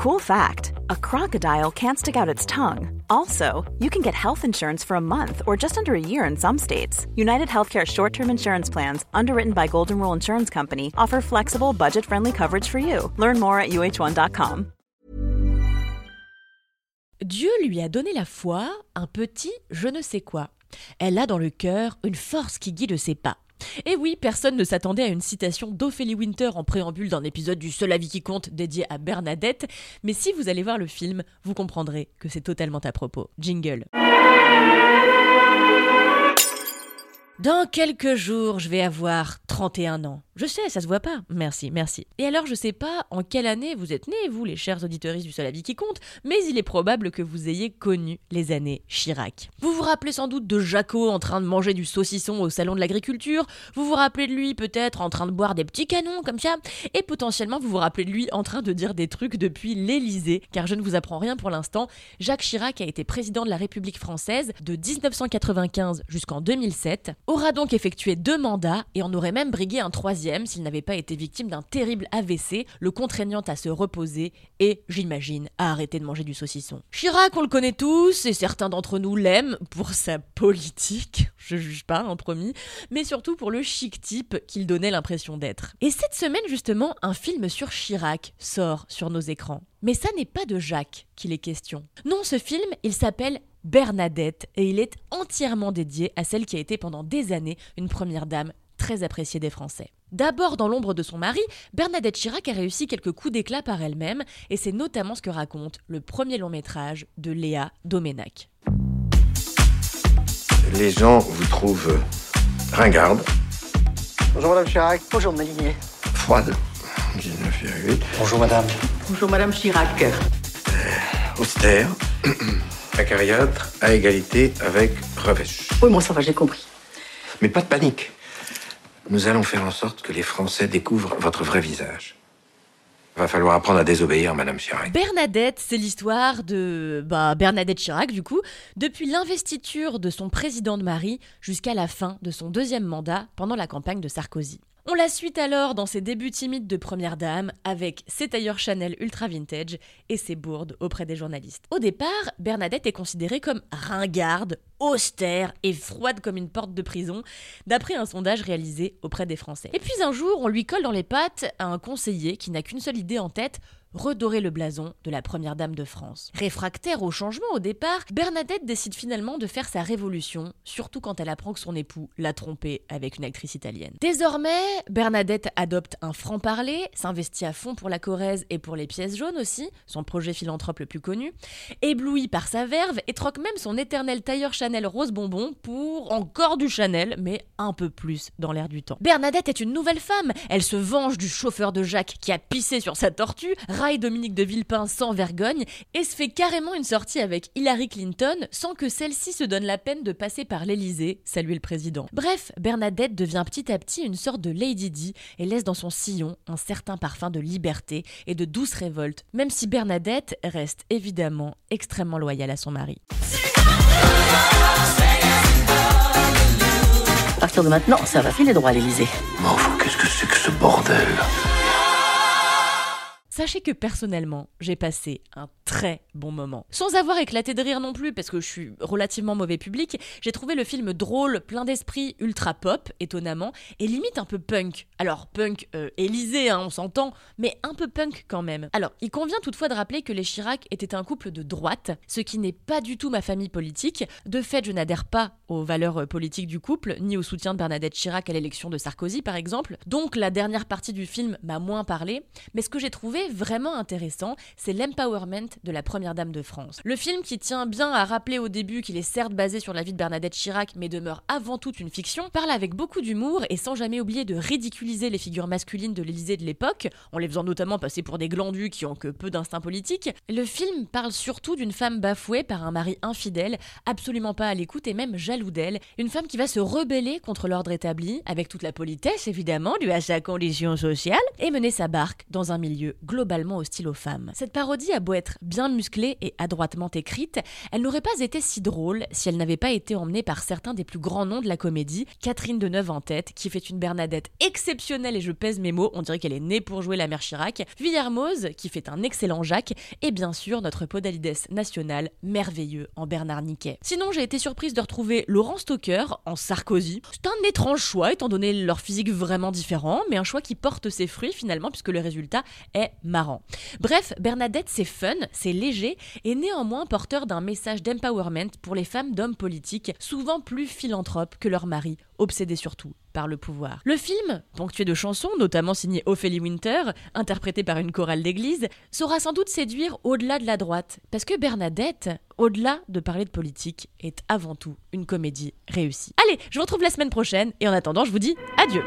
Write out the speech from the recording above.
Cool fact a crocodile can't stick out its tongue. Also, you can get health insurance for a month or just under a year in some states. United Healthcare short term insurance plans, underwritten by Golden Rule Insurance Company, offer flexible, budget friendly coverage for you. Learn more at uh1.com. Dieu lui a donné la foi, un petit je ne sais quoi. Elle a dans le cœur une force qui guide ses pas. Et oui, personne ne s'attendait à une citation d'Ophélie Winter en préambule d'un épisode du Seul avis qui compte dédié à Bernadette, mais si vous allez voir le film, vous comprendrez que c'est totalement à propos. Jingle. Dans quelques jours, je vais avoir 31 ans. Je sais, ça se voit pas. Merci, merci. Et alors, je sais pas en quelle année vous êtes nés, vous, les chers auditeurs du Seul Avis qui compte, mais il est probable que vous ayez connu les années Chirac. Vous vous rappelez sans doute de Jaco en train de manger du saucisson au salon de l'agriculture, vous vous rappelez de lui peut-être en train de boire des petits canons comme ça, et potentiellement vous vous rappelez de lui en train de dire des trucs depuis l'Élysée, car je ne vous apprends rien pour l'instant, Jacques Chirac a été président de la République française de 1995 jusqu'en 2007, aura donc effectué deux mandats et en aurait même brigué un troisième s'il n'avait pas été victime d'un terrible AVC, le contraignant à se reposer et, j'imagine, à arrêter de manger du saucisson. Chirac, on le connaît tous, et certains d'entre nous l'aiment pour sa politique, je juge pas, en hein, promis, mais surtout pour le chic type qu'il donnait l'impression d'être. Et cette semaine, justement, un film sur Chirac sort sur nos écrans. Mais ça n'est pas de Jacques qu'il est question. Non, ce film, il s'appelle Bernadette et il est entièrement dédié à celle qui a été pendant des années une première dame très appréciée des Français. D'abord dans l'ombre de son mari, Bernadette Chirac a réussi quelques coups d'éclat par elle-même, et c'est notamment ce que raconte le premier long métrage de Léa Doménac. Les gens vous trouvent ringarde. Bonjour Madame Chirac. Bonjour Malinier. Froide. 19,8. Bonjour Madame. Bonjour Madame Chirac. Euh, austère. Acariâtre, à égalité avec Revêche. Oui, bon, ça va, j'ai compris. Mais pas de panique. Nous allons faire en sorte que les Français découvrent votre vrai visage. Va falloir apprendre à désobéir, Madame Chirac. Bernadette, c'est l'histoire de bah, Bernadette Chirac, du coup, depuis l'investiture de son président de Marie jusqu'à la fin de son deuxième mandat pendant la campagne de Sarkozy. On la suit alors dans ses débuts timides de première dame avec ses tailleurs Chanel ultra vintage et ses bourdes auprès des journalistes. Au départ, Bernadette est considérée comme ringarde, austère et froide comme une porte de prison, d'après un sondage réalisé auprès des Français. Et puis un jour, on lui colle dans les pattes à un conseiller qui n'a qu'une seule idée en tête, redorer le blason de la première dame de France. Réfractaire au changement au départ, Bernadette décide finalement de faire sa révolution, surtout quand elle apprend que son époux l'a trompée avec une actrice italienne. Désormais, Bernadette adopte un franc-parler, s'investit à fond pour la Corrèze et pour les pièces jaunes aussi, son projet philanthrope le plus connu, éblouit par sa verve et troque même son éternel tailleur Chanel rose bonbon pour encore du Chanel, mais un peu plus dans l'air du temps. Bernadette est une nouvelle femme, elle se venge du chauffeur de Jacques qui a pissé sur sa tortue, raille Dominique de Villepin sans vergogne et se fait carrément une sortie avec Hillary Clinton sans que celle-ci se donne la peine de passer par l'Elysée saluer le président. Bref, Bernadette devient petit à petit une sorte de Lady Di et laisse dans son sillon un certain parfum de liberté et de douce révolte, même si Bernadette reste évidemment extrêmement loyale à son mari. À partir de maintenant, ça va filer droit à l'Elysée. Mais enfin, qu'est-ce que c'est que ce bordel? Sachez que personnellement, j'ai passé un très bon moment. Sans avoir éclaté de rire non plus, parce que je suis relativement mauvais public, j'ai trouvé le film drôle, plein d'esprit, ultra pop, étonnamment, et limite un peu punk. Alors, punk euh, Élysée, hein, on s'entend, mais un peu punk quand même. Alors, il convient toutefois de rappeler que les Chirac étaient un couple de droite, ce qui n'est pas du tout ma famille politique. De fait, je n'adhère pas aux valeurs euh, politiques du couple, ni au soutien de Bernadette Chirac à l'élection de Sarkozy, par exemple. Donc, la dernière partie du film m'a moins parlé, mais ce que j'ai trouvé vraiment intéressant, c'est l'empowerment de la première dame de France. Le film qui tient bien à rappeler au début qu'il est certes basé sur la vie de Bernadette Chirac, mais demeure avant tout une fiction, parle avec beaucoup d'humour et sans jamais oublier de ridiculiser les figures masculines de l'Élysée de l'époque, en les faisant notamment passer pour des glandus qui ont que peu d'instinct politique. Le film parle surtout d'une femme bafouée par un mari infidèle, absolument pas à l'écoute et même jaloux d'elle, une femme qui va se rebeller contre l'ordre établi, avec toute la politesse évidemment due à sa condition sociale, et mener sa barque dans un milieu globalement hostile aux femmes. Cette parodie a beau être bien musclée et adroitement écrite, elle n'aurait pas été si drôle si elle n'avait pas été emmenée par certains des plus grands noms de la comédie, Catherine Deneuve en tête, qui fait une Bernadette exceptionnelle et je pèse mes mots, on dirait qu'elle est née pour jouer la mère Chirac, Villermoz, qui fait un excellent Jacques, et bien sûr notre Podalides national, merveilleux en Bernard Niquet. Sinon, j'ai été surprise de retrouver Laurent Stoker en Sarkozy. C'est un étrange choix étant donné leur physique vraiment différent, mais un choix qui porte ses fruits finalement puisque le résultat est marrant. Bref, Bernadette c'est fun, c'est léger et néanmoins porteur d'un message d'empowerment pour les femmes d'hommes politiques, souvent plus philanthropes que leurs maris, obsédés surtout par le pouvoir. Le film, ponctué de chansons, notamment signé Ophélie Winter, interprétée par une chorale d'église, saura sans doute séduire au-delà de la droite, parce que Bernadette, au-delà de parler de politique, est avant tout une comédie réussie. Allez, je vous retrouve la semaine prochaine, et en attendant, je vous dis adieu